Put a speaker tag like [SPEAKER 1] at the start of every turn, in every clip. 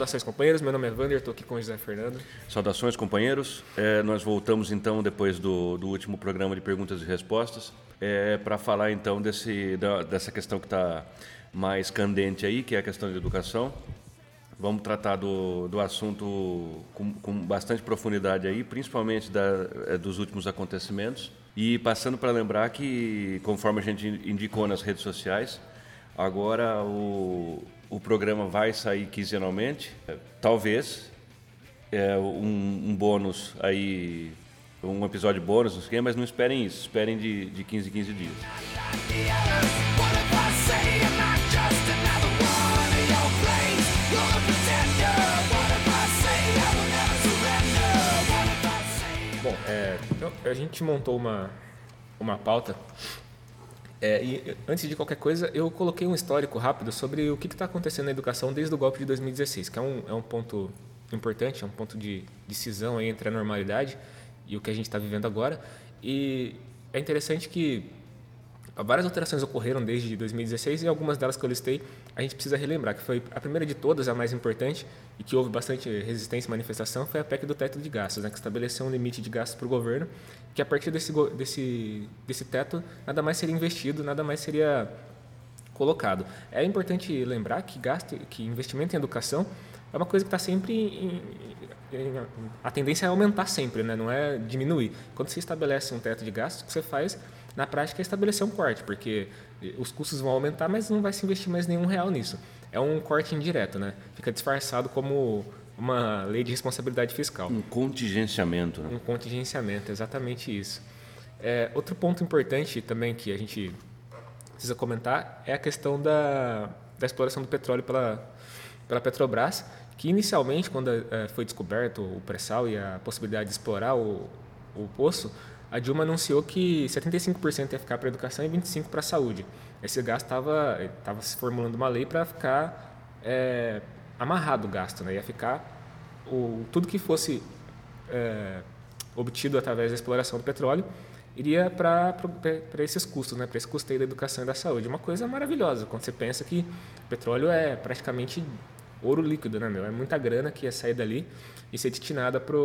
[SPEAKER 1] Saudações, companheiros. Meu nome é Vander, estou aqui com o José Fernando.
[SPEAKER 2] Saudações, companheiros. É, nós voltamos então depois do, do, último programa de perguntas e respostas é, para falar então desse, da, dessa questão que está mais candente aí, que é a questão de educação. Vamos tratar do, do assunto com, com bastante profundidade aí, principalmente da, é, dos últimos acontecimentos. E passando para lembrar que, conforme a gente indicou nas redes sociais, agora o, o programa vai sair quinzenalmente. Talvez é, um, um bônus aí, um episódio bônus, não sei, mas não esperem isso, esperem de, de 15 em 15 dias.
[SPEAKER 1] Bom, é, então, a gente montou uma, uma pauta é, e antes de qualquer coisa, eu coloquei um histórico rápido sobre o que está acontecendo na educação desde o golpe de 2016, que é um, é um ponto importante, é um ponto de decisão entre a normalidade e o que a gente está vivendo agora. E é interessante que várias alterações ocorreram desde 2016 e algumas delas que eu listei a gente precisa relembrar, que foi a primeira de todas, a mais importante, e que houve bastante resistência e manifestação, foi a PEC do teto de gastos, né, que estabeleceu um limite de gastos para o governo, que a partir desse, desse, desse teto nada mais seria investido, nada mais seria colocado. É importante lembrar que gasto, que investimento em educação é uma coisa que está sempre em, a tendência é aumentar sempre, né? não é diminuir. Quando você estabelece um teto de gastos, o que você faz na prática é estabelecer um corte, porque os custos vão aumentar, mas não vai se investir mais nenhum real nisso. É um corte indireto, né? Fica disfarçado como uma lei de responsabilidade fiscal.
[SPEAKER 2] Um contingenciamento. Né?
[SPEAKER 1] Um contingenciamento, exatamente isso. É, outro ponto importante também que a gente precisa comentar é a questão da, da exploração do petróleo pela, pela Petrobras, que inicialmente, quando é, foi descoberto o pré-sal e a possibilidade de explorar o, o poço, a Dilma anunciou que 75% ia ficar para educação e 25% para a saúde. Esse gasto estava tava se formulando uma lei para ficar é, amarrado o gasto, né? ia ficar o, tudo que fosse é, obtido através da exploração do petróleo iria para esses custos, né? para esse custeio da educação e da saúde. Uma coisa maravilhosa, quando você pensa que petróleo é praticamente ouro líquido, né, meu? É muita grana que ia sair dali e ser destinada para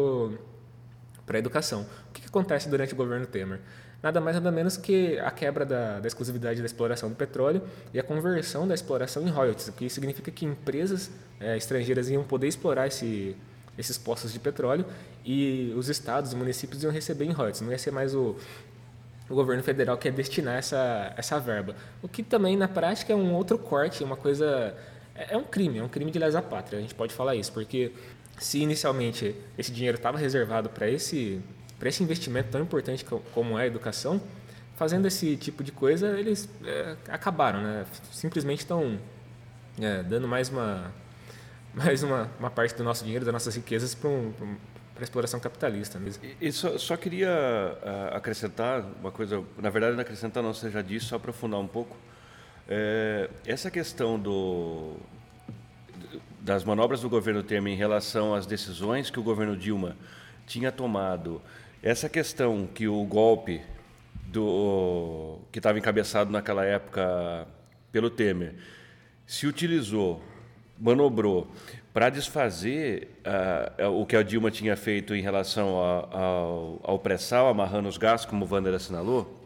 [SPEAKER 1] para a educação. O que, que, acontece durante o governo Temer? Nada mais nada menos que a quebra da, da, exclusividade da exploração do petróleo e a conversão da exploração em royalties, o que significa que empresas é, estrangeiras iam poder explorar esse, esses postos de petróleo e os estados e municípios iam receber em royalties, não ia ser mais o, o governo federal que ia destinar essa, essa verba. O que também, na prática, é um outro corte, uma coisa... É, é um crime, é um crime de lesa pátria, a gente pode falar isso, porque se inicialmente esse dinheiro estava reservado para esse, para esse investimento tão importante como é a educação, fazendo esse tipo de coisa, eles é, acabaram, né? simplesmente estão é, dando mais uma, mais uma, uma parte do nosso dinheiro, das nossas riquezas para um, a exploração capitalista mesmo.
[SPEAKER 2] E, e só, só, queria uh, acrescentar uma coisa, na verdade não acrescentar não, já disse, só aprofundar um pouco. É, essa questão do, das manobras do governo Temer em relação às decisões que o governo Dilma tinha tomado, essa questão que o golpe do que estava encabeçado naquela época pelo Temer se utilizou, manobrou para desfazer uh, o que a Dilma tinha feito em relação ao, ao pré-sal, amarrando os gastos, como o Wander assinalou,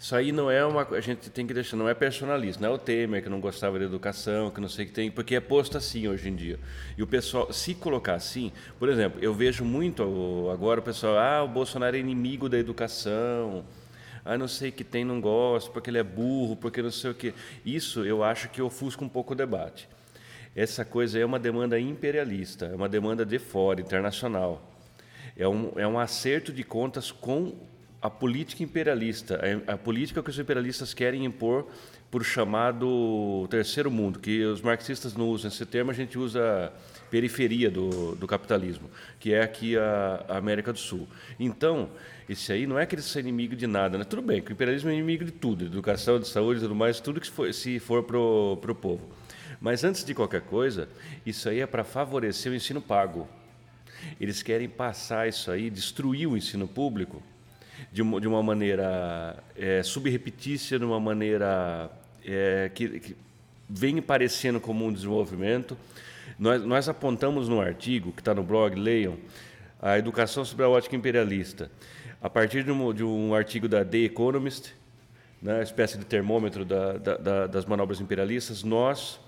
[SPEAKER 2] isso aí não é uma. A gente tem que deixar, não é personalista, não é o Temer que não gostava da educação, que não sei o que tem, porque é posto assim hoje em dia. E o pessoal, se colocar assim, por exemplo, eu vejo muito agora o pessoal, ah, o Bolsonaro é inimigo da educação, ah, não sei o que tem, não gosto, porque ele é burro, porque não sei o que. Isso eu acho que ofusca um pouco o debate. Essa coisa é uma demanda imperialista, é uma demanda de fora, internacional. É um, é um acerto de contas com a política imperialista, a, política que os imperialistas querem impor por chamado terceiro mundo, que os marxistas não usam esse termo, a gente usa periferia do, do capitalismo, que é aqui a, a, América do Sul. Então, esse aí não é que eles são inimigo de nada, né? Tudo bem, que o imperialismo é inimigo de tudo, de educação, de saúde tudo mais, tudo que for, se for para o povo. Mas antes de qualquer coisa, isso aí é para favorecer o ensino pago. Eles querem passar isso aí, destruir o ensino público, de uma, de uma maneira é, subrepetícia, de uma maneira é, que, que vem parecendo como um desenvolvimento, Nós, nós apontamos no artigo, que está no blog, leiam, a educação sobre a ótica imperialista. A partir de um, de um artigo da The Economist, né, espécie de termômetro da, da, da, das manobras imperialistas, nós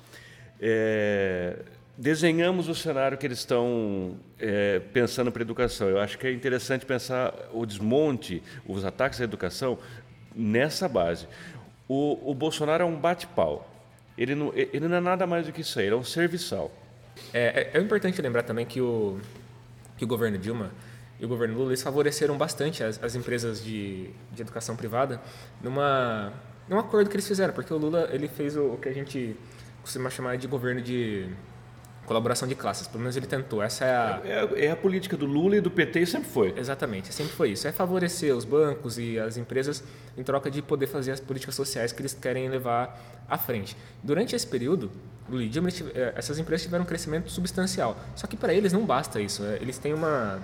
[SPEAKER 2] é, desenhamos o cenário que eles estão é, pensando para a educação. Eu acho que é interessante pensar o desmonte, os ataques à educação nessa base. O, o Bolsonaro é um bate-pau. Ele não, ele não é nada mais do que isso aí, ele é um serviçal.
[SPEAKER 1] É, é, é importante lembrar também que o, que o governo Dilma e o governo Lula eles favoreceram bastante as, as empresas de, de educação privada numa num acordo que eles fizeram, porque o Lula ele fez o, o que a gente costuma chamar de governo de colaboração de classes, pelo menos ele tentou. Essa é a...
[SPEAKER 2] É, é, a política do Lula e do PT e sempre foi.
[SPEAKER 1] Exatamente, sempre foi isso. É favorecer os bancos e as empresas em troca de poder fazer as políticas sociais que eles querem levar à frente. Durante esse período, Lula e Dilma, eh, essas empresas tiveram um crescimento substancial. Só que para eles não basta isso. Eles têm uma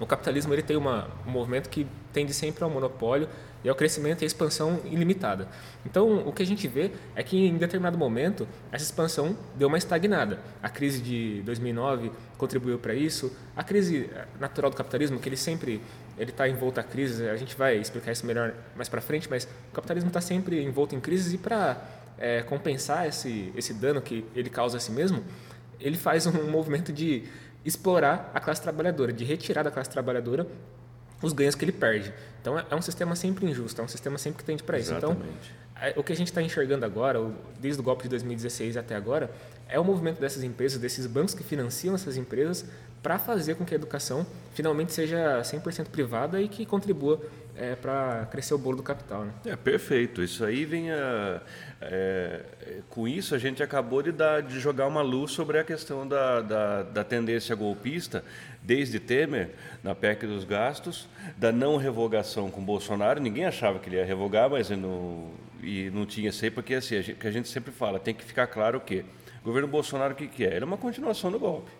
[SPEAKER 1] o capitalismo ele tem uma, um movimento que tende sempre ao monopólio e ao crescimento e à expansão ilimitada. Então, o que a gente vê é que em determinado momento essa expansão deu uma estagnada. A crise de 2009 contribuiu para isso. A crise eh, natural do capitalismo, que ele sempre ele está envolto a crises, a gente vai explicar isso melhor mais para frente, mas o capitalismo está sempre envolto em crises e para é, compensar esse, esse dano que ele causa a si mesmo, ele faz um movimento de explorar a classe trabalhadora, de retirar da classe trabalhadora os ganhos que ele perde. Então é, é um sistema sempre injusto, é um sistema sempre que tende para isso. Então,
[SPEAKER 2] Exatamente.
[SPEAKER 1] Então, o que a gente está enxergando agora, desde o golpe de 2016 até agora, é o movimento dessas empresas, desses bancos que financiam essas empresas, para fazer com que a educação finalmente seja 100% privada e que contribua é, para crescer o bolo do capital. Né?
[SPEAKER 2] É perfeito. Isso aí vem a, é, com isso a gente acabou de, dar, de jogar uma luz sobre a questão da, da, da, tendência golpista desde Temer na PEC dos gastos, da não revogação com Bolsonaro. Ninguém achava que ele ia revogar, mas não, e não tinha sei porque assim a gente, que a gente sempre fala tem que ficar claro o que o governo Bolsonaro o que, que é? Ele é uma continuação do golpe.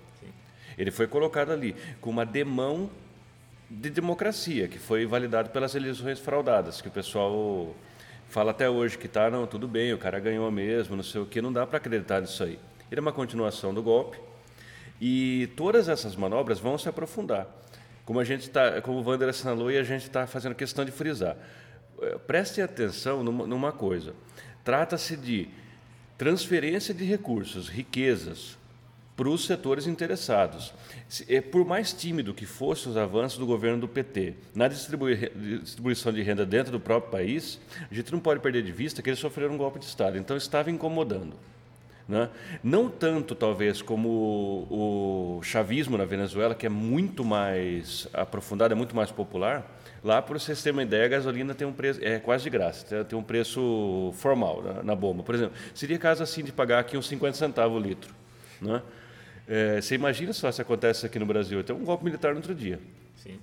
[SPEAKER 2] Ele foi colocado ali com uma demão de democracia, que foi validado pelas eleições fraudadas, que o pessoal fala até hoje que tá, não, tudo bem, o cara ganhou mesmo, não sei o que, não dá para acreditar nisso aí. Ele é uma continuação do golpe e todas essas manobras vão se aprofundar. Como a gente está, como o Wander assinalou e a gente está fazendo questão de frisar. Eh, preste atenção numa coisa. Trata-se de transferência de recursos, riquezas, para os setores interessados. É, por mais tímido que fossem os avanços do governo do PT na distribuição de renda dentro do próprio país, a gente não pode perder de vista que eles sofreram um golpe de Estado, então estava incomodando. Né? Não tanto, talvez, como o, chavismo na Venezuela, que é muito mais aprofundado, é muito mais popular. Lá, por vocês terem uma ideia, a gasolina tem um preço, é quase de graça, tem um preço formal na, na bomba. Por exemplo, seria caso assim de pagar aqui uns 50 centavos o litro. Né? É, você imagina só se acontece aqui no Brasil, tem um golpe militar no outro dia.
[SPEAKER 1] Sim.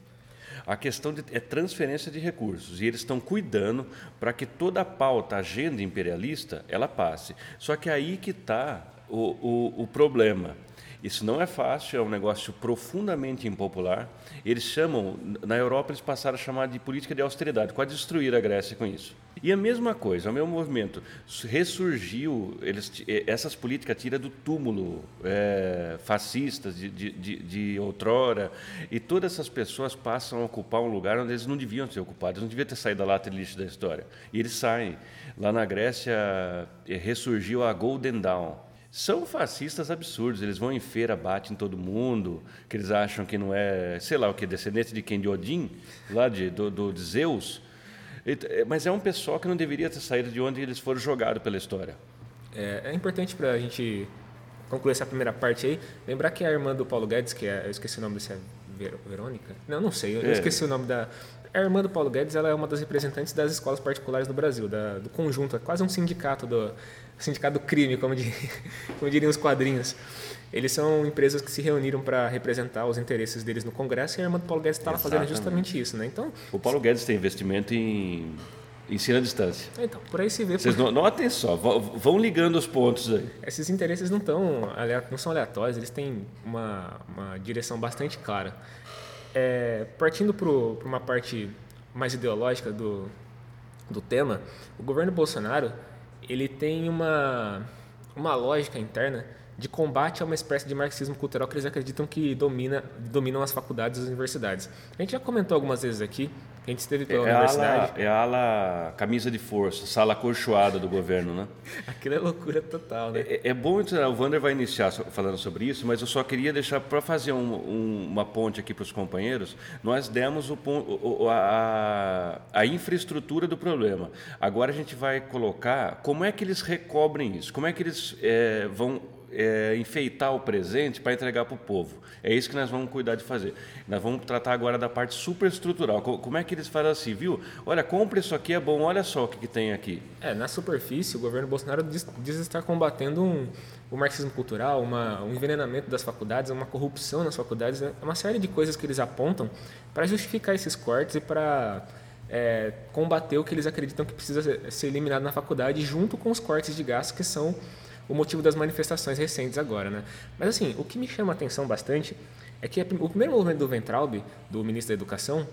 [SPEAKER 2] A questão de, é transferência de recursos e eles estão cuidando para que toda a pauta, a agenda imperialista, ela passe. Só que aí que está o, o, o problema. Isso não é fácil, é um negócio profundamente impopular. Eles chamam, na Europa, eles passaram a chamar de política de austeridade, quase destruir a Grécia com isso. E a mesma coisa, o mesmo movimento ressurgiu, eles, eh, essas políticas tiram do túmulo é, fascistas de, de, de, de, outrora, e todas essas pessoas passam a ocupar um lugar onde eles não deviam ser ocupados, não deviam ter saído da lata de lixo da história. E eles saem. Lá na Grécia eh, ressurgiu a Golden Dawn, são fascistas absurdos. Eles vão em feira, batem em todo mundo, que eles acham que não é, sei lá o que, descendente de quem? De Odin, lá de, do, do de Zeus. É, mas é um pessoal que não deveria ter saído de onde eles foram jogados pela história.
[SPEAKER 1] É, é importante para a gente concluir essa primeira parte aí, lembrar que a irmã do Paulo Guedes, que é, eu esqueci o nome desse, é Ver, Verônica? Não, não sei, eu, é. eu esqueci o nome da, a irmã do Paulo Guedes ela é uma das representantes das escolas particulares do Brasil, da, do conjunto, é quase um sindicato do sindicato do crime, como, de, como diriam os quadrinhos. Eles são empresas que se reuniram para representar os interesses deles no Congresso e a irmã do Paulo Guedes estava fazendo justamente isso, né? Então,
[SPEAKER 2] o Paulo Guedes tem investimento em ensino à distância.
[SPEAKER 1] Então, por aí se vê.
[SPEAKER 2] Vocês por... notem só, vão ligando os pontos aí.
[SPEAKER 1] Esses interesses não, tão, não são aleatórios, eles têm uma, uma direção bastante clara. É, partindo para uma parte mais ideológica do, do tema, o governo Bolsonaro ele tem uma, uma lógica interna de combate a uma espécie de marxismo cultural que eles acreditam que domina, dominam as faculdades e as universidades. A gente já comentou algumas vezes aqui, a gente esteve pela
[SPEAKER 2] é
[SPEAKER 1] universidade.
[SPEAKER 2] Ala, é a ala camisa de força, sala acolchoada do governo, né?
[SPEAKER 1] Aquilo é loucura total, né?
[SPEAKER 2] É, é bom, o Wander vai iniciar falando sobre isso, mas eu só queria deixar para fazer um, um, uma ponte aqui para os companheiros. Nós demos o, o, a, a infraestrutura do problema. Agora a gente vai colocar como é que eles recobrem isso, como é que eles é, vão é, enfeitar o presente para entregar para o povo. É isso que nós vamos cuidar de fazer. Nós vamos tratar agora da parte superestrutural. Como é que eles fazem assim, viu? Olha, compre isso aqui, é bom, olha só o que, que tem aqui.
[SPEAKER 1] É, na superfície, o governo Bolsonaro diz, diz estar combatendo um, o marxismo cultural, uma, um envenenamento das faculdades, uma corrupção nas faculdades, né? uma série de coisas que eles apontam para justificar esses cortes e para é, combater o que eles acreditam que precisa ser eliminado na faculdade, junto com os cortes de gastos que são o motivo das manifestações recentes agora, né? Mas assim, o que me chama a atenção bastante é que o primeiro movimento do Ventralbe, do ministro da Educação,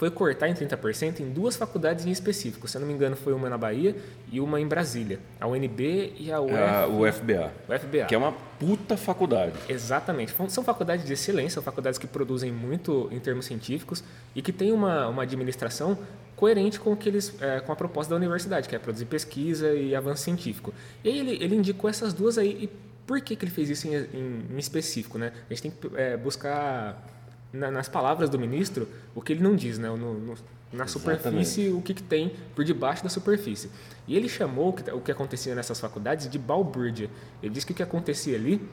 [SPEAKER 1] foi cortar em 30% em duas faculdades em específico. Se eu não me engano, foi uma na Bahia e uma em Brasília. A UNB e a, Uf...
[SPEAKER 2] a UFBA.
[SPEAKER 1] UFBA.
[SPEAKER 2] Que é uma puta faculdade.
[SPEAKER 1] Exatamente. São faculdades de excelência, são faculdades que produzem muito em termos científicos e que têm uma, uma administração coerente com, que eles, é, com a proposta da universidade, que é produzir pesquisa e avanço científico. E aí ele, ele indicou essas duas aí. E por que, que ele fez isso em, em, em específico? Né? A gente tem que é, buscar na, nas palavras do ministro o que ele não diz, né? No, no, na superfície o que, que, tem por debaixo da superfície. E ele chamou o que, o que acontecia nessas faculdades de balbúrdia. Ele disse que o que acontecia ali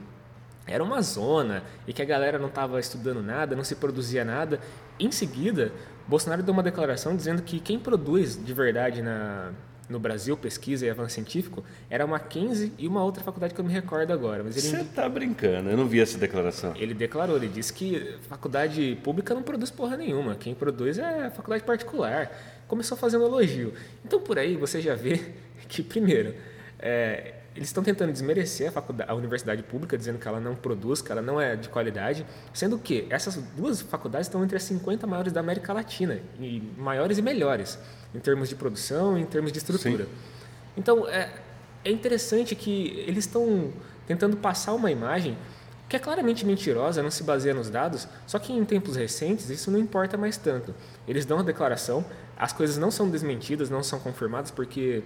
[SPEAKER 1] era uma zona e que a galera não estava estudando nada, não se produzia nada. Em seguida, Bolsonaro deu uma declaração dizendo que quem produz de verdade na, no Brasil, pesquisa e avanço científico, era a Mackenzie e uma outra faculdade que eu me recordo agora.
[SPEAKER 2] Mas ele Você está brincando, eu não vi essa declaração.
[SPEAKER 1] Ele declarou, ele disse que faculdade pública não produz porra nenhuma, quem produz é a faculdade particular. Começou fazendo elogio. Então por aí você já vê que, primeiro, é, eles estão tentando desmerecer a, faculdade, a universidade pública, dizendo que ela não produz, que ela não é de qualidade, sendo que essas duas faculdades estão entre as 50 maiores da América Latina, e maiores e melhores, em termos de produção, em termos de estrutura. Sim. Então, é, é interessante que eles estão tentando passar uma imagem que é claramente mentirosa, não se baseia nos dados, só que em tempos recentes isso não importa mais tanto. Eles dão a declaração, as coisas não são desmentidas, não são confirmadas, porque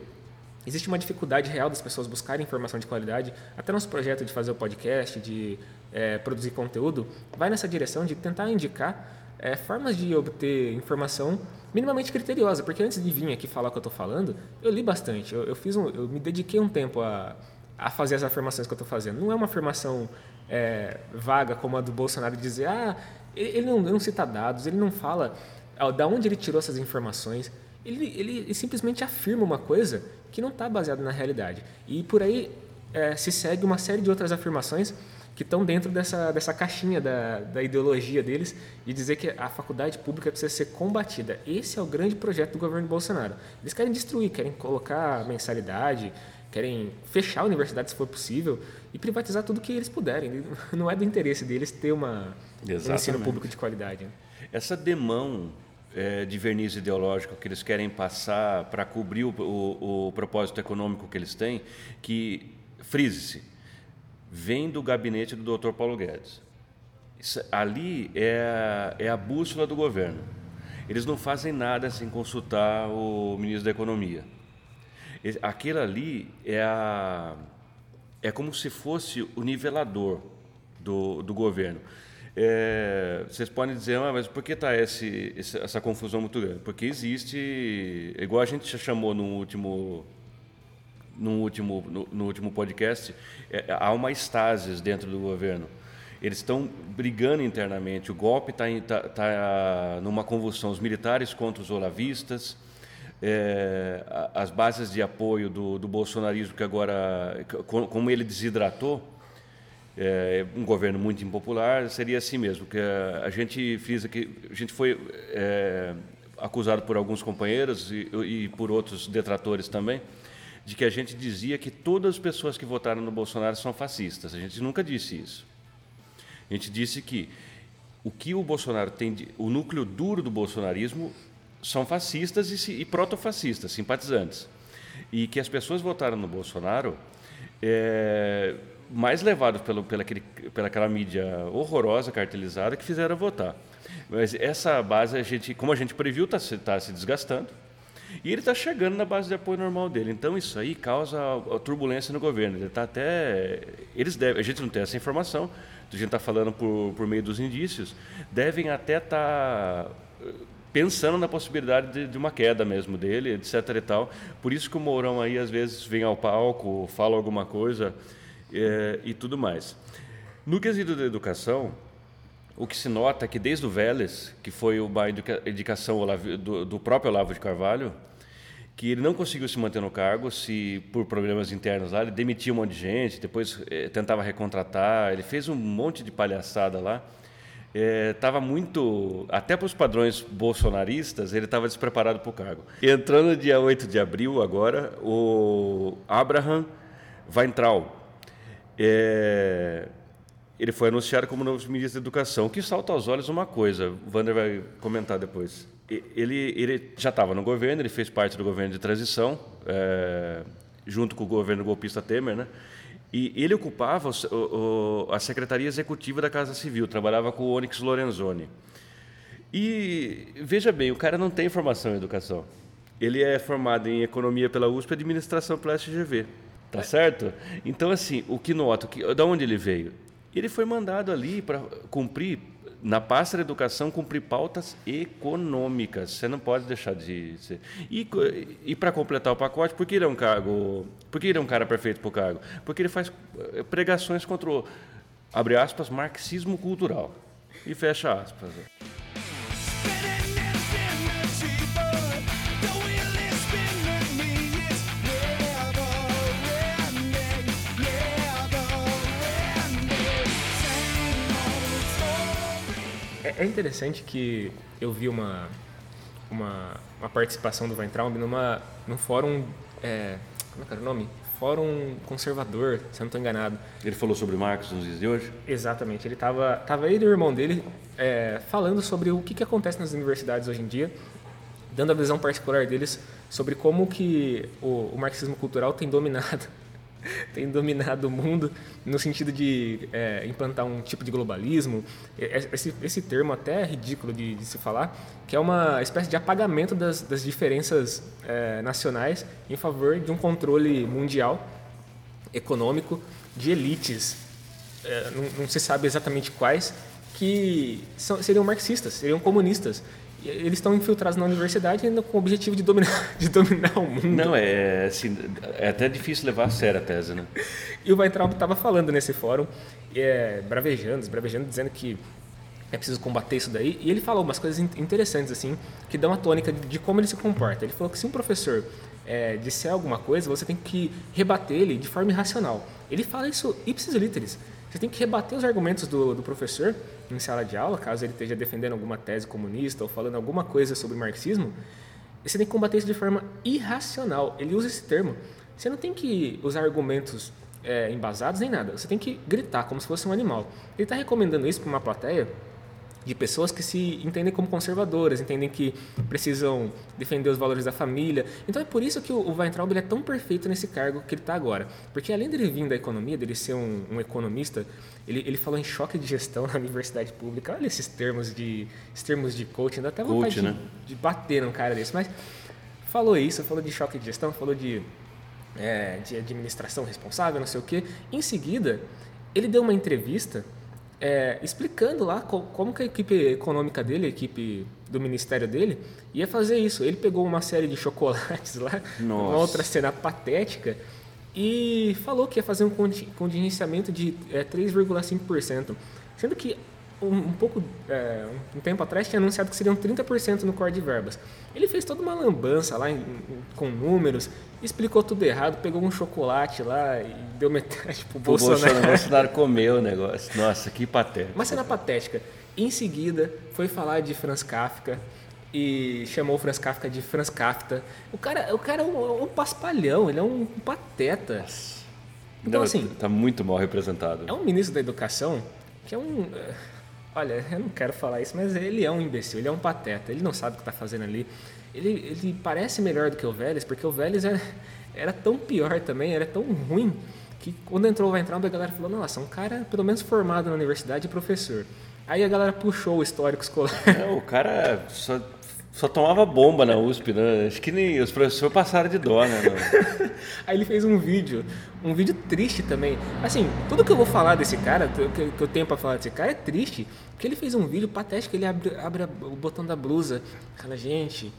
[SPEAKER 1] Existe uma dificuldade real das pessoas buscarem informação de qualidade. Até nosso projeto de fazer o podcast, de é, produzir conteúdo, vai nessa direção de tentar indicar é, formas de obter informação minimamente criteriosa. Porque antes de vir aqui falar o que eu estou falando, eu li bastante. Eu, eu, fiz um, eu me dediquei um tempo a, a fazer as afirmações que eu estou fazendo. Não é uma afirmação é, vaga como a do Bolsonaro de dizer, ah, ele, não, não cita dados, ele não fala da onde ele tirou essas informações. Ele, ele, ele simplesmente afirma uma coisa que não está baseado na realidade. E por aí é, se segue uma série de outras afirmações que estão dentro dessa, dessa caixinha da, da ideologia deles de dizer que a faculdade pública precisa ser combatida. Esse é o grande projeto do governo Bolsonaro. Eles querem destruir, querem colocar mensalidade, querem fechar a universidade se for possível e privatizar tudo que eles puderem. Não é do interesse deles ter uma, um ensino público de qualidade.
[SPEAKER 2] Essa demão é, de verniz ideológico que eles querem passar para cobrir o, o, o, propósito econômico que eles têm, que, frise-se, vem do gabinete do Dr. Paulo Guedes. Isso, ali é a, é a bússola do governo. Eles não fazem nada sem consultar o ministro da Economia. Aquilo ali é, a, é como se fosse o nivelador do, do governo. É, vocês podem dizer, ah, mas por que está essa confusão muito grande? Porque existe, igual a gente já chamou no último, no último, no, no último podcast, é, há uma estasis dentro do governo. Eles estão brigando internamente. O golpe está tá, tá numa convulsão. Os militares contra os olavistas, é, as bases de apoio do, do bolsonarismo, que agora, como ele desidratou, é, um governo muito impopular, seria assim mesmo, que a, gente fez aqui, a gente foi é, acusado por alguns companheiros e, e, por outros detratores também, de que a gente dizia que todas as pessoas que votaram no Bolsonaro são fascistas. A gente nunca disse isso. A gente disse que o que o Bolsonaro tem, de, o núcleo duro do bolsonarismo são fascistas e, e protofascistas, simpatizantes. E que as pessoas votaram no Bolsonaro é, mais levados pelo, pela, aquele, pela aquela mídia horrorosa, cartelizada, que fizeram votar. Mas essa base, a gente, como a gente previu, está tá se desgastando. E ele está chegando na base de apoio normal dele. Então isso aí causa turbulência no governo. Ele está até. Eles devem. A gente não tem essa informação. A gente está falando por, por meio dos indícios. Devem até estar tá eh, pensando na possibilidade de, de, uma queda mesmo dele, etc. e tal. Por isso que o Mourão aí às vezes vem ao palco, fala alguma coisa é, e tudo mais. No quesito da educação, o que se nota é que desde o Vélez, que foi uma indicação do, próprio Olavo de Carvalho, que ele não conseguiu se manter no cargo, se por problemas internos lá, ele demitia um monte de gente, depois eh, tentava recontratar, ele fez um monte de palhaçada lá. Estava eh, muito, até para os padrões bolsonaristas, ele estava despreparado para o cargo. Entrando no dia 8 de abril, agora, o Abraham Weintraub, é, ele foi anunciado como novo ministro da Educação, o que salta aos olhos uma coisa, o Wander vai comentar depois. Ele, ele já estava no governo, ele fez parte do governo de transição, é, junto com o governo golpista Temer, né? E ele ocupava o, o, a Secretaria Executiva da Casa Civil, trabalhava com o Onyx Lorenzoni. E veja bem, o cara não tem formação em educação. Ele é formado em economia pela USP e administração pela SGV. Tá certo? Então, assim, o que, da onde ele veio? Ele foi mandado ali para cumprir, na pasta da educação, cumprir pautas econômicas. Você não pode deixar de ser. E, e para completar o pacote, por que ele é um cargo. Por que ele é um cara perfeito para o cargo? Porque ele faz eh, pregações contra o, abre aspas, marxismo cultural. E fecha aspas.
[SPEAKER 1] É interessante que eu vi uma, uma, uma participação do Weintraub numa, num fórum. É, como é que era o nome? Fórum Conservador, se eu não estou enganado.
[SPEAKER 2] Ele falou sobre Marx nos dias de hoje?
[SPEAKER 1] Exatamente. Ele estava tava ele e o irmão dele é, falando sobre o que, que acontece nas universidades hoje em dia, dando a visão particular deles sobre como que o, o marxismo cultural tem dominado tem dominado o mundo no sentido de é, implantar um tipo de globalismo. Esse, esse termo até é ridículo de, de, se falar, que é uma espécie de apagamento das, das diferenças é, nacionais em favor de um controle mundial econômico de elites. É, não, não se sabe exatamente quais, que são, seriam marxistas, seriam comunistas eles estão infiltrados na universidade ainda com o objetivo de dominar, de dominar o mundo.
[SPEAKER 2] Não, é, assim, é até difícil levar a sério a tese, né?
[SPEAKER 1] E o Weintraub estava falando nesse fórum, é, bravejando, bravejando, dizendo que é preciso combater isso daí. E ele falou umas coisas interessantes, assim, que dão a tônica de, de como ele se comporta. Ele falou que se um professor é, disser alguma coisa, você tem que rebater ele de forma irracional. Ele fala isso ipsis literis. Você tem que rebater os argumentos do, do professor em sala de aula, caso ele esteja defendendo alguma tese comunista ou falando alguma coisa sobre marxismo. Você tem que combater isso de forma irracional. Ele usa esse termo. Você não tem que usar argumentos é, embasados nem nada. Você tem que gritar como se fosse um animal. Ele está recomendando isso para uma plateia de pessoas que se entendem como conservadoras, entendem que precisam defender os valores da família. Então é por isso que o Weintraub é tão perfeito nesse cargo que ele está agora. Porque além dele vir da economia, dele ser um, um economista, ele, ele falou em choque de gestão na universidade pública. Olha esses termos de, esses termos de coaching, dá até vontade Coach, né? de, de bater num cara desse. Mas falou isso, falou de choque de gestão, falou de, é, de administração responsável, não sei o quê. Em seguida, ele deu uma entrevista é, explicando lá como, como que a equipe econômica dele, a equipe do ministério dele, ia fazer isso. Ele pegou uma série de chocolates lá, Nossa. uma outra cena patética, e falou que ia fazer um contingenciamento de é, 3,5%. Sendo que um, um pouco, é, um tempo atrás, tinha anunciado que seriam 30% no core de verbas. Ele fez toda uma lambança lá em, em, com números, explicou tudo errado, pegou um chocolate lá e deu metade pro Bolsonaro.
[SPEAKER 2] Bolsonaro. O Bolsonaro comeu o negócio. Nossa, que patético.
[SPEAKER 1] Uma cena patética. Em seguida, foi falar de Franz Kafka e chamou o Franz Kafka de Franz Kafka. O cara, o cara é um, um paspalhão, ele é um pateta.
[SPEAKER 2] Então, Não, assim. Tá muito mal representado.
[SPEAKER 1] É um ministro da educação que é um. Olha, eu não quero falar isso, mas ele é um imbecil, ele é um pateta, ele não sabe o que está fazendo ali. Ele, ele parece melhor do que o Vélez, porque o Vélez era, era tão pior também, era tão ruim, que quando entrou vai entrar, a galera falou, nossa, um cara pelo menos formado na universidade e professor. Aí a galera puxou o histórico escolar.
[SPEAKER 2] Não, o cara só, só tomava bomba na USP, né? Acho que nem os professores passaram de dó, né?
[SPEAKER 1] Aí ele fez um vídeo, um vídeo triste também. Assim, tudo que eu vou falar desse cara, que eu tenho para falar desse cara é triste, porque ele fez um vídeo patético, ele abre, abre o botão da blusa, fala, gente,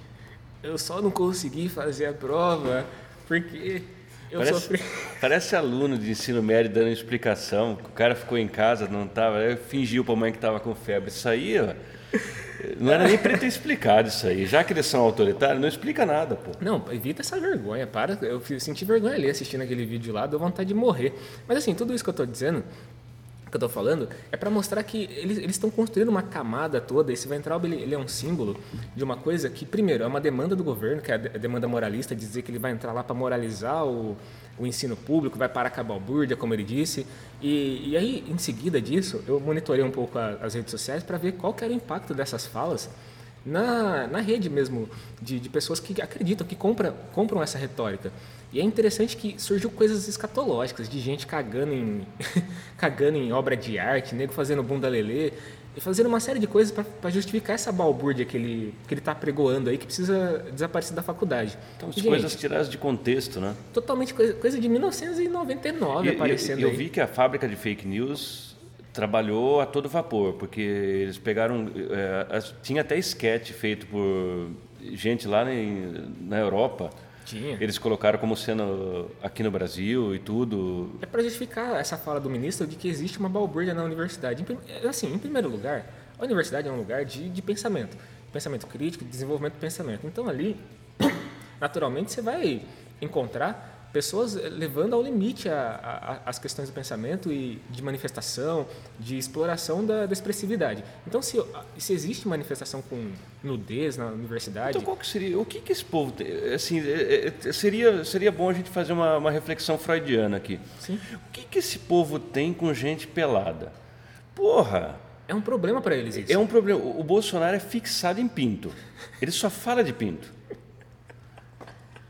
[SPEAKER 1] eu só não consegui fazer a prova porque eu
[SPEAKER 2] parece,
[SPEAKER 1] sofri.
[SPEAKER 2] Parece aluno de ensino médio dando explicação. O cara ficou em casa, não estava, fingiu para a mãe que estava com febre. Isso aí, ó, não era nem para ter explicado isso aí. Já que eles são autoritários, não explica nada, pô.
[SPEAKER 1] Não, evita essa vergonha. Para, eu senti vergonha ali assistindo aquele vídeo lá, deu vontade de morrer. Mas assim, tudo isso que eu estou dizendo que eu estou falando é para mostrar que eles estão construindo uma camada toda. Esse Weintraub ele, ele, é um símbolo de uma coisa que, primeiro, é uma demanda do governo, que é a demanda moralista, dizer que ele vai entrar lá para moralizar o, o ensino público, vai parar com a balbúrdia, como ele disse. E, e aí, em seguida disso, eu monitorei um pouco a, as redes sociais para ver qual era o impacto dessas falas na, na rede mesmo, de, de pessoas que acreditam, que compram, compram essa retórica. E é interessante que surgiu coisas escatológicas, de gente cagando em, cagando em obra de arte, nego fazendo bunda lelê, e fazendo uma série de coisas para justificar essa balbúrdia que ele que ele está pregoando aí, que precisa desaparecer da faculdade.
[SPEAKER 2] Então, as coisas tiradas de contexto, né?
[SPEAKER 1] Totalmente coisa, coisa de 1999 e, aparecendo
[SPEAKER 2] eu,
[SPEAKER 1] eu,
[SPEAKER 2] eu vi que a fábrica de fake news trabalhou a todo vapor, porque eles pegaram... É, tinha até esquete feito por gente lá em, na Europa
[SPEAKER 1] tinha.
[SPEAKER 2] Eles colocaram como sendo aqui no Brasil e tudo.
[SPEAKER 1] É para justificar essa fala do ministro de que existe uma balbúrdia na universidade. Assim, em primeiro lugar, a universidade é um lugar de, de pensamento, pensamento crítico, desenvolvimento do pensamento. Então ali, naturalmente, você vai encontrar pessoas eh, levando ao limite a, a, as questões do pensamento e de manifestação, de exploração da, da, expressividade. Então, se, se existe manifestação com nudez na universidade...
[SPEAKER 2] Então, qual que seria... O que, que esse povo... Tem, assim, é, seria, seria bom a gente fazer uma, uma reflexão freudiana aqui.
[SPEAKER 1] Sim.
[SPEAKER 2] O que, que esse povo tem com gente pelada? Porra...
[SPEAKER 1] É um problema para eles isso.
[SPEAKER 2] É um problema. O Bolsonaro é fixado em pinto. Ele só fala de pinto.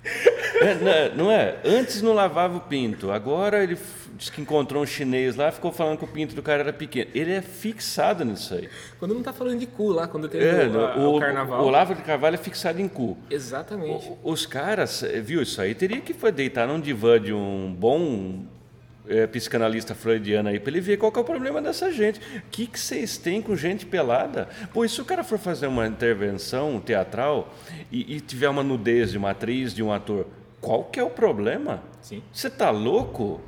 [SPEAKER 2] É, não é? Antes não lavava o pinto, agora ele disse que encontrou um chinês lá, ficou falando que o pinto do cara era pequeno. Ele é fixado nisso aí.
[SPEAKER 1] Quando não está falando de cu lá, quando teve é, o, o, o, carnaval.
[SPEAKER 2] O Olavo de Carvalho é fixado em cu.
[SPEAKER 1] Exatamente.
[SPEAKER 2] O, os caras, eh, viu isso aí? Teria que deitar num divã de um bom é, psicanalista freudiano aí para ele ver qual é o problema dessa gente. O que, que vocês têm com gente pelada? Pois se o cara for fazer uma intervenção teatral e, e tiver uma nudez de uma atriz, de um ator, qual que é o problema?
[SPEAKER 1] Sim.
[SPEAKER 2] Você tá louco?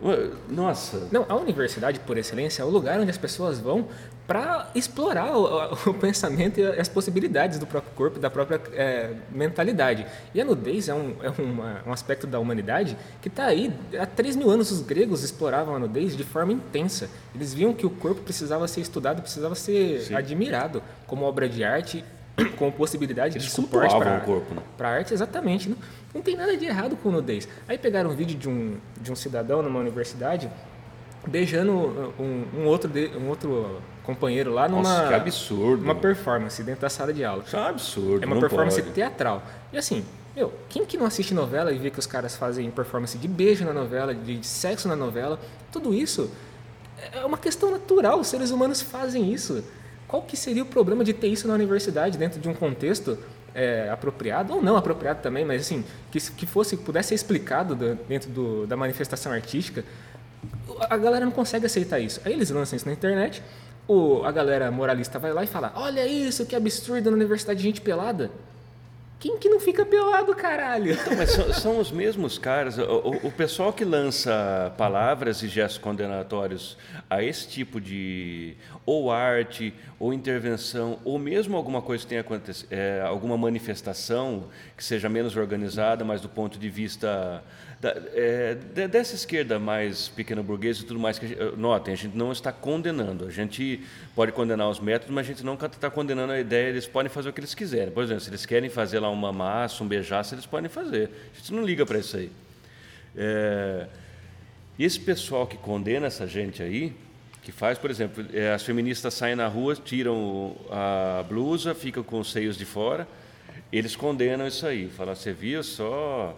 [SPEAKER 2] Nossa.
[SPEAKER 1] Não, a universidade, por excelência, é o lugar onde as pessoas vão para explorar o, o, pensamento e as possibilidades do próprio corpo, da própria é, mentalidade. E a nudez é um, é uma, um aspecto da humanidade que está aí. Há 3 mil anos os gregos exploravam a nudez de forma intensa. Eles viam que o corpo precisava ser estudado, precisava ser Sim. admirado como obra de arte com possibilidade
[SPEAKER 2] Eles
[SPEAKER 1] de suporte para
[SPEAKER 2] o corpo, né?
[SPEAKER 1] para arte, exatamente. Não, não tem nada de errado com nudez. Aí pegaram um vídeo de um, de um cidadão numa universidade beijando um, um outro, de, um outro companheiro lá numa
[SPEAKER 2] Nossa, que absurdo.
[SPEAKER 1] uma performance dentro da sala de aula.
[SPEAKER 2] Isso é um absurdo.
[SPEAKER 1] É uma performance
[SPEAKER 2] pode.
[SPEAKER 1] teatral. E assim, meu, quem que não assiste novela e vê que os caras fazem performance de beijo na novela, de, de sexo na novela, tudo isso é uma questão natural. Os seres humanos fazem isso. Qual que seria o problema de ter isso na universidade dentro de um contexto é, apropriado ou não apropriado também, mas assim que, que fosse pudesse ser explicado do, dentro do, da manifestação artística, a galera não consegue aceitar isso. Aí eles lançam isso na internet, o, a galera moralista vai lá e fala: Olha isso, que absurdo na universidade de gente pelada. Quem que não fica pelado, caralho?
[SPEAKER 2] Então, mas são, são, os mesmos caras. O, o, pessoal que lança palavras e gestos condenatórios a esse tipo de ou arte, ou intervenção, ou mesmo alguma coisa que tenha acontecido, é, alguma manifestação que seja menos organizada, mas do ponto de vista da, é, dessa esquerda mais pequena burguesa e tudo mais, que a notem, a gente não está condenando. A gente pode condenar os métodos, mas a gente não está condenando a ideia, eles podem fazer o que eles quiserem. Por exemplo, se eles querem fazer lá uma massa, um beijaço, eles podem fazer. A gente não liga para isso aí. É, esse pessoal que condena essa gente aí, que faz, por exemplo, é, as feministas saem na rua, tiram a blusa, ficam com os seios de fora, eles condenam isso aí. Falam, você viu só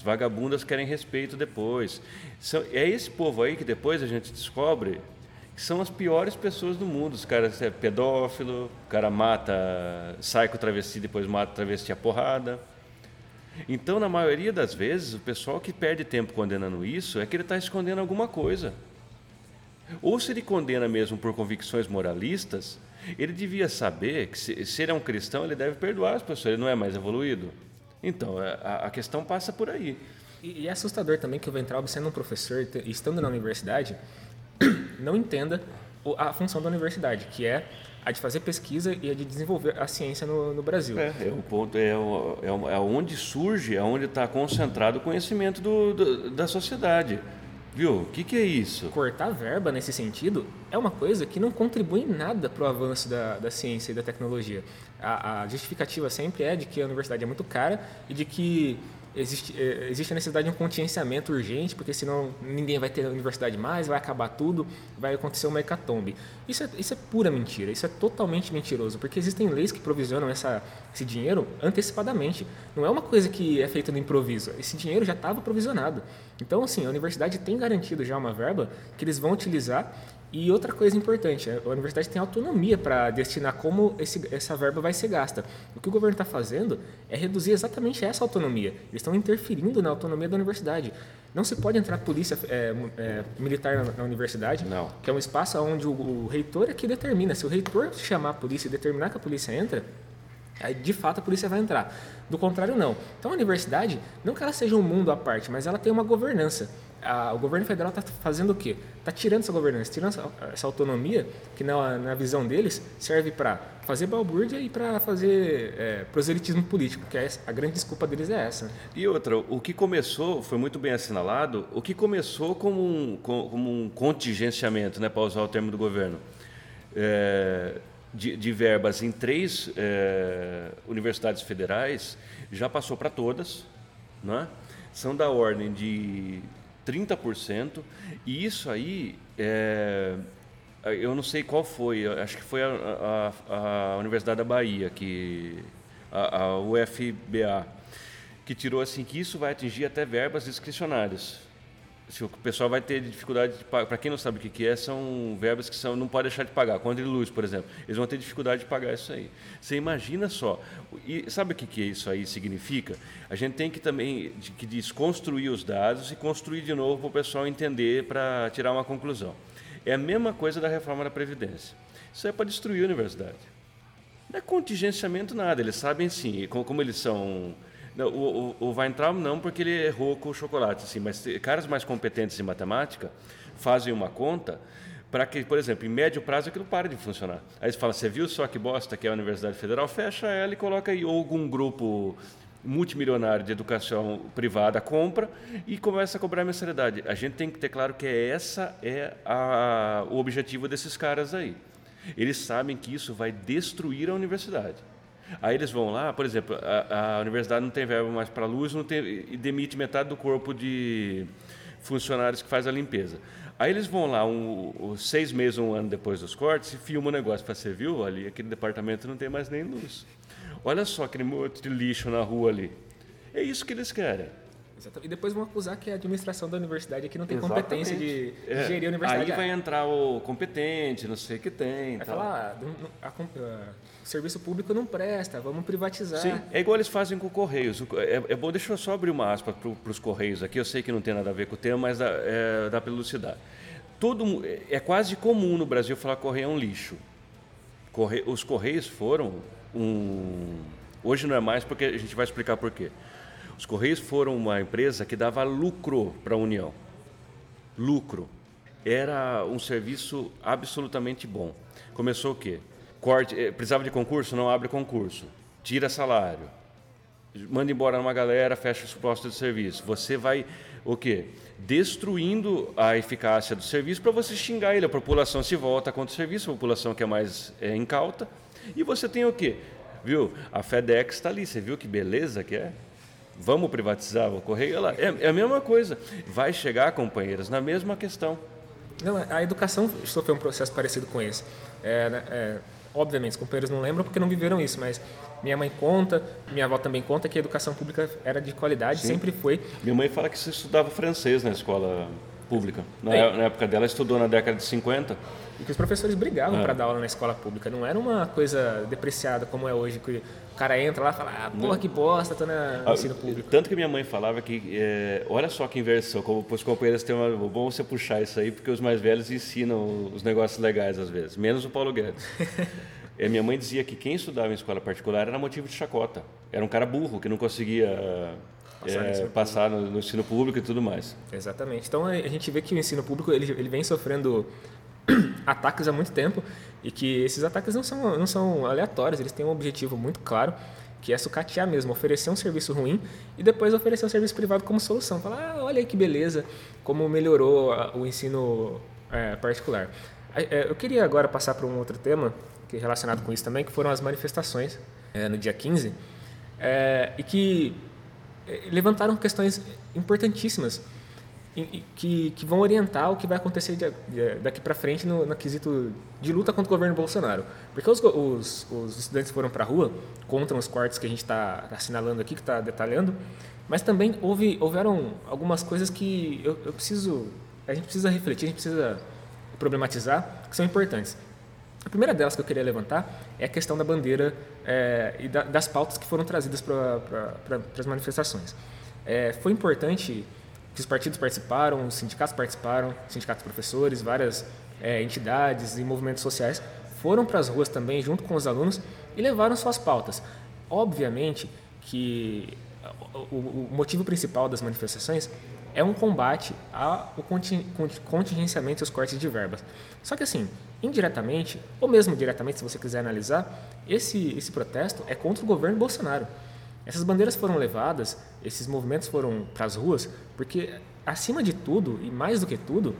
[SPEAKER 2] As vagabundas querem respeito depois. São, é esse povo aí que depois a gente descobre que são as piores pessoas do mundo. Os caras é pedófilo, o cara mata, sai com travesti, depois mata travesti a porrada. Então, na maioria das vezes, o pessoal que perde tempo condenando isso é que ele está escondendo alguma coisa. Ou se ele condena mesmo por convicções moralistas, ele devia saber que se, se ele é um cristão, ele deve perdoar as pessoas, ele não é mais evoluído. Então, é, a, a questão passa por aí.
[SPEAKER 1] E, e, é assustador também que o Ventralb, sendo um professor e estando na universidade, não entenda a função da universidade, que é a de fazer pesquisa e a de desenvolver a ciência no, no Brasil.
[SPEAKER 2] É, é, o ponto é, é, é onde surge, é onde está concentrado o conhecimento do, do, da sociedade. Viu? O que, que é isso?
[SPEAKER 1] Cortar verba nesse sentido é uma coisa que não contribui em nada para o avanço da, da ciência e da tecnologia. A, a justificativa sempre é de que a universidade é muito cara e de que existe, é, existe a necessidade de um contingenciamento urgente, porque senão ninguém vai ter universidade mais, vai acabar tudo, vai acontecer uma hecatombe. Isso é, isso é pura mentira, isso é totalmente mentiroso, porque existem leis que provisionam essa, esse dinheiro antecipadamente. Não é uma coisa que é feita no improviso, esse dinheiro já estava provisionado. Então, assim, a universidade tem garantido já uma verba que eles vão utilizar e outra coisa importante, a universidade tem autonomia para destinar como esse, essa verba vai ser gasta. O que o governo está fazendo é reduzir exatamente essa autonomia. Eles estão interferindo na autonomia da universidade. Não se pode entrar polícia é, é, militar na, na, universidade,
[SPEAKER 2] Não.
[SPEAKER 1] que é um espaço onde o, o, reitor é que determina. Se o reitor chamar a polícia e determinar que a polícia entra, aí de fato a polícia vai entrar. Do contrário, não. Então a universidade, não que ela seja um mundo à parte, mas ela tem uma governança a, o governo federal está fazendo o quê? Está tirando essa governança, tirando essa, essa autonomia que na, na, visão deles serve para fazer balbúrdia e para fazer é, proselitismo político, que é a grande desculpa deles é essa.
[SPEAKER 2] E outra, o que começou, foi muito bem assinalado, o que começou como um, como um contingenciamento, né, para usar o termo do governo, é, de, de, verbas em três é, universidades federais, já passou para todas, né? são da ordem de 30%, e isso aí, é, eu não sei qual foi, acho que foi a, a, a Universidade da Bahia, que, a, a UFBA, que tirou assim que isso vai atingir até verbas discricionárias se o pessoal vai ter dificuldade de pagar. Para quem não sabe o que é, são verbas que são, não pode deixar de pagar. Conta de luz, por exemplo. Eles vão ter dificuldade de pagar isso aí. Você imagina só. E sabe o que, que isso aí significa? A gente tem que também de, que desconstruir os dados e construir de novo para o pessoal entender, para tirar uma conclusão. É a mesma coisa da reforma da Previdência. Isso é para destruir a universidade. Não é contingenciamento nada. Eles sabem sim, como eles são não, o, o, o Weintraub não, porque ele errou com o chocolate, assim, mas caras mais competentes em matemática fazem uma conta para que, por exemplo, em médio prazo aquilo pare de funcionar. Aí eles falam, você viu só que bosta que é a Universidade Federal? Fecha ela e coloca aí algum grupo multimilionário de educação privada compra e começa a cobrar mensalidade. A gente tem que ter claro que essa é a, o objetivo desses caras aí. Eles sabem que isso vai destruir a universidade. Aí eles vão lá, por exemplo, a, a universidade não tem verba mais para luz não tem, e demite metade do corpo de funcionários que faz a limpeza. Aí eles vão lá um, seis meses, um ano depois dos cortes e filmam o negócio para você viu ali, aquele departamento não tem mais nem luz. Olha só aquele monte de lixo na rua ali. É isso que eles querem.
[SPEAKER 1] E depois vão acusar que a administração da universidade aqui não tem Exatamente. competência de, é. gerir a universidade.
[SPEAKER 2] Aí vai entrar o competente, não sei o que tem.
[SPEAKER 1] Vai tal. falar, ah, a, a, o serviço público não presta, vamos privatizar.
[SPEAKER 2] Sim, é igual eles fazem com o Correios. É, é bom, deixa eu só abrir uma aspa para os Correios aqui, eu sei que não tem nada a ver com o tema, mas dá, é, dá para elucidar. Todo, é quase comum no Brasil falar que Correio é um lixo. Correio, os Correios foram um... Hoje não é mais, porque a gente vai explicar por quê os Correios foram uma empresa que dava lucro para a União. Lucro. Era um serviço absolutamente bom. Começou o quê? Corte, eh, precisava de concurso? Não abre concurso. Tira salário. Manda embora uma galera, fecha os postos de serviço. Você vai o quê? Destruindo a eficácia do serviço para você xingar ele. A população se volta contra o serviço, a população que é mais é, incauta. E você tem o quê? Viu? A FedEx está ali. Você viu que beleza que é? Vamos privatizar o correio? Ela, é, é a mesma coisa. Vai chegar, companheiros, na mesma questão.
[SPEAKER 1] Não, a educação sofreu um processo parecido com esse. É, né, é, obviamente, os companheiros não lembram porque não viveram isso, mas minha mãe conta, minha avó também conta que a educação pública era de qualidade, Sim. sempre foi.
[SPEAKER 2] Minha mãe fala que você estudava francês na escola pública. Na, é. na época dela, estudou na década de 50.
[SPEAKER 1] E que os professores brigavam é. para dar aula na escola pública. Não era uma coisa depreciada como é hoje, que o cara entra lá e fala, ah, porra, que bosta, tô na, no ah, ensino público.
[SPEAKER 2] Tanto que minha mãe falava que, é, olha só que inversão, como os companheiros têm uma... Bom você puxar isso aí, porque os mais velhos ensinam os negócios legais às vezes, menos o Paulo Guedes. é, minha mãe dizia que quem estudava em escola particular era motivo de chacota. Era um cara burro, que não conseguia passar, é, passar no, no, ensino público e tudo mais.
[SPEAKER 1] Exatamente. Então a gente vê que o ensino público ele, ele vem sofrendo ataques há muito tempo e que esses ataques não são, não são aleatórios, eles têm um objetivo muito claro, que é sucatear mesmo, oferecer um serviço ruim e depois oferecer um serviço privado como solução. Falar, ah, olha aí que beleza, como melhorou o ensino é, particular. É, eu queria agora passar para um outro tema que é relacionado com isso também, que foram as manifestações é, no dia 15, é, e que levantaram questões importantíssimas que, que vão orientar o que vai acontecer daqui para frente no, no, quesito de luta contra o governo Bolsonaro. Porque os, os, os estudantes foram para a rua contra os cortes que a gente está assinalando aqui, que está detalhando, mas também houve, houveram algumas coisas que eu, eu preciso, a gente precisa refletir, a gente precisa problematizar, que são importantes. A primeira delas que eu queria levantar é a questão da bandeira é, e da, das pautas que foram trazidas para pra, as manifestações. É, foi importante que os partidos participaram, os sindicatos participaram, sindicatos professores, várias é, entidades e movimentos sociais foram para as ruas também junto com os alunos e levaram suas pautas. Obviamente que o, o motivo principal das manifestações é um combate ao contingenciamento e os cortes de verbas. Só que assim, indiretamente, ou mesmo diretamente, se você quiser analisar, esse, esse protesto é contra o governo Bolsonaro. Essas bandeiras foram levadas, esses movimentos foram para as ruas, porque, acima de tudo, e mais do que tudo,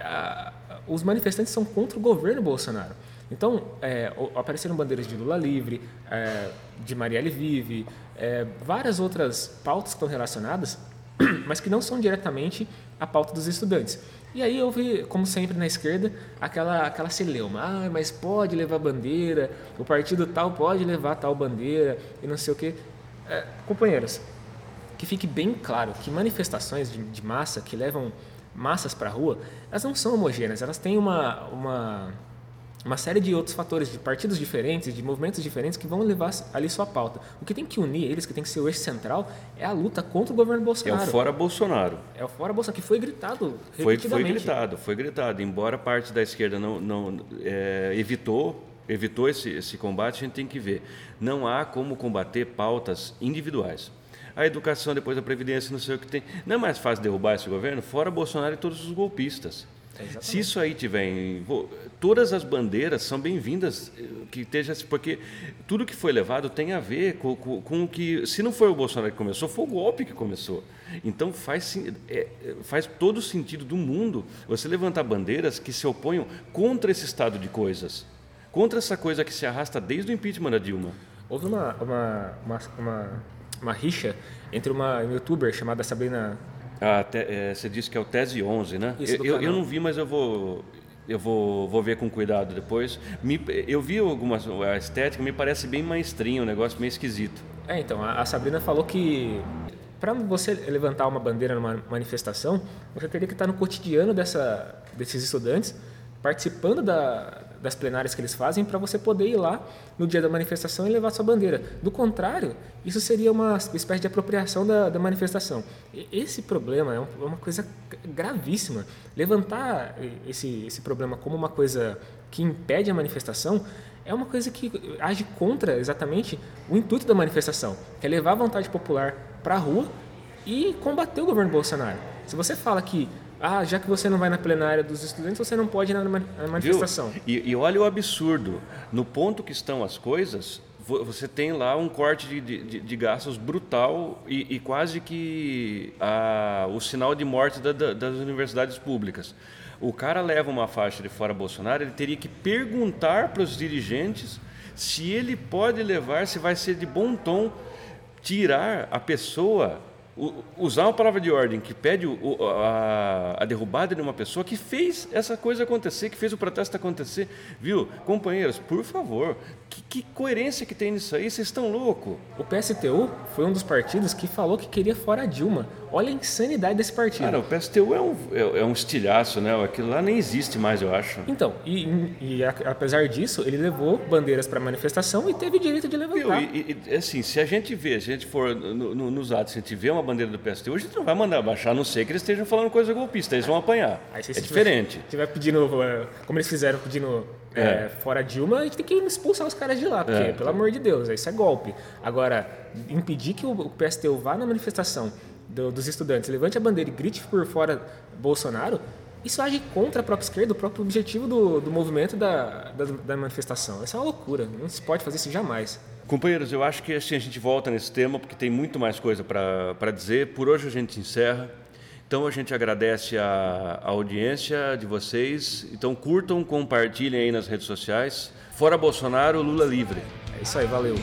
[SPEAKER 1] a, os manifestantes são contra o governo Bolsonaro. Então, é, apareceram bandeiras de Lula livre, é, de Marielle Vive, é, várias outras pautas que estão relacionadas, mas que não são diretamente a pauta dos estudantes. E aí houve, como sempre na esquerda, aquela, aquela celeuma. Ah, mas pode levar bandeira, o partido tal pode levar tal bandeira e não sei o quê. É, companheiros, que fique bem claro que manifestações de, de massa que levam massas para a rua, elas não são homogêneas, elas têm uma, uma, uma série de outros fatores, de partidos diferentes, de movimentos diferentes que vão levar ali sua pauta. O que tem que unir eles, que tem que ser o eixo central, é a luta contra o governo Bolsonaro.
[SPEAKER 2] É o fora Bolsonaro.
[SPEAKER 1] É o fora Bolsonaro, que foi gritado
[SPEAKER 2] foi, foi gritado, foi gritado. Embora parte da esquerda não, não é, evitou evitou esse, esse combate, a gente tem que ver. Não há como combater pautas individuais. A educação, depois da Previdência, não sei o que tem. Não é mais fácil derrubar esse governo? Fora Bolsonaro e todos os golpistas. Exatamente. Se isso aí tiver em, todas as bandeiras são bem-vindas eh, que esteja porque tudo que foi levado tem a ver com, com, com, que se não foi o Bolsonaro que começou foi o golpe que começou então faz é, faz todo o sentido do mundo você levantar bandeiras que se oponham contra esse estado de coisas contra essa coisa que se arrasta desde o impeachment da Dilma.
[SPEAKER 1] Houve uma, uma, uma, uma, uma rixa entre uma youtuber chamada Sabrina.
[SPEAKER 2] Ah, te, é, você disse que é o Tese 11, né? Isso, eu, eu não vi, mas eu vou eu vou, vou ver com cuidado depois. Me, eu vi algumas a estética, me parece bem maestrinho, um negócio meio esquisito.
[SPEAKER 1] É, então, a, a Sabrina falou que para você levantar uma bandeira numa manifestação, você teria que estar no cotidiano dessa, desses estudantes, participando da, das plenárias que eles fazem para você poder ir lá no dia da manifestação e levar sua bandeira. Do contrário, isso seria uma espécie de apropriação da, da manifestação. E esse problema é, é uma coisa gravíssima. Levantar esse, esse problema como uma coisa que impede a manifestação é uma coisa que age contra exatamente o intuito da manifestação, que é levar a vontade popular para a rua e combater o governo Bolsonaro. Se você fala que ah, já que você não vai na plenária dos estudantes, você não pode ir na manifestação.
[SPEAKER 2] E, e, olha o absurdo. No ponto que estão as coisas, você tem lá um corte de, de, de gastos brutal e, e quase que a, o sinal de morte da, da, das universidades públicas. O cara leva uma faixa de fora Bolsonaro, ele teria que perguntar para os dirigentes se ele pode levar, se vai ser de bom tom tirar a pessoa usar uma palavra de ordem que pede o, a, a, derrubada de uma pessoa que fez essa coisa acontecer, que fez o protesto acontecer. Viu? Companheiros, por favor, que, que coerência que tem nisso aí? Vocês estão loucos?
[SPEAKER 1] O PSTU foi um dos partidos que falou que queria fora Dilma. Olha a insanidade desse partido.
[SPEAKER 2] Cara, o PSTU é um, é, é um estilhaço, né? Aquilo lá nem existe mais, eu acho.
[SPEAKER 1] Então, e, e apesar disso, ele levou bandeiras para manifestação e teve direito de levantar.
[SPEAKER 2] Viu? E, e, assim, se a gente vê, se a gente for no, no, nos atos, se a gente vê uma bandeira do PSTU, a gente não vai mandar baixar, a não ser que eles estejam falando coisa golpista, eles vão apanhar. Aí, é diferente.
[SPEAKER 1] Se tiver pedindo, eh, como eles fizeram, pedindo é. É, fora Dilma, a gente tem que expulsar os caras de lá, porque, é, pelo amor de Deus, isso é golpe. Agora, impedir que o PSTU vá na manifestação do, dos estudantes, levante a bandeira e grite por fora Bolsonaro, isso age contra a própria esquerda, o próprio objetivo do, do movimento da, da, da manifestação. Isso é uma loucura, não se pode fazer isso jamais.
[SPEAKER 2] Companheiros, eu acho que assim, a gente volta nesse tema porque tem muito mais coisa para dizer. Por hoje a gente encerra. Então a gente agradece a, audiência de vocês. Então curtam, compartilhem aí nas redes sociais. Fora Bolsonaro, Lula livre.
[SPEAKER 1] É isso aí, valeu.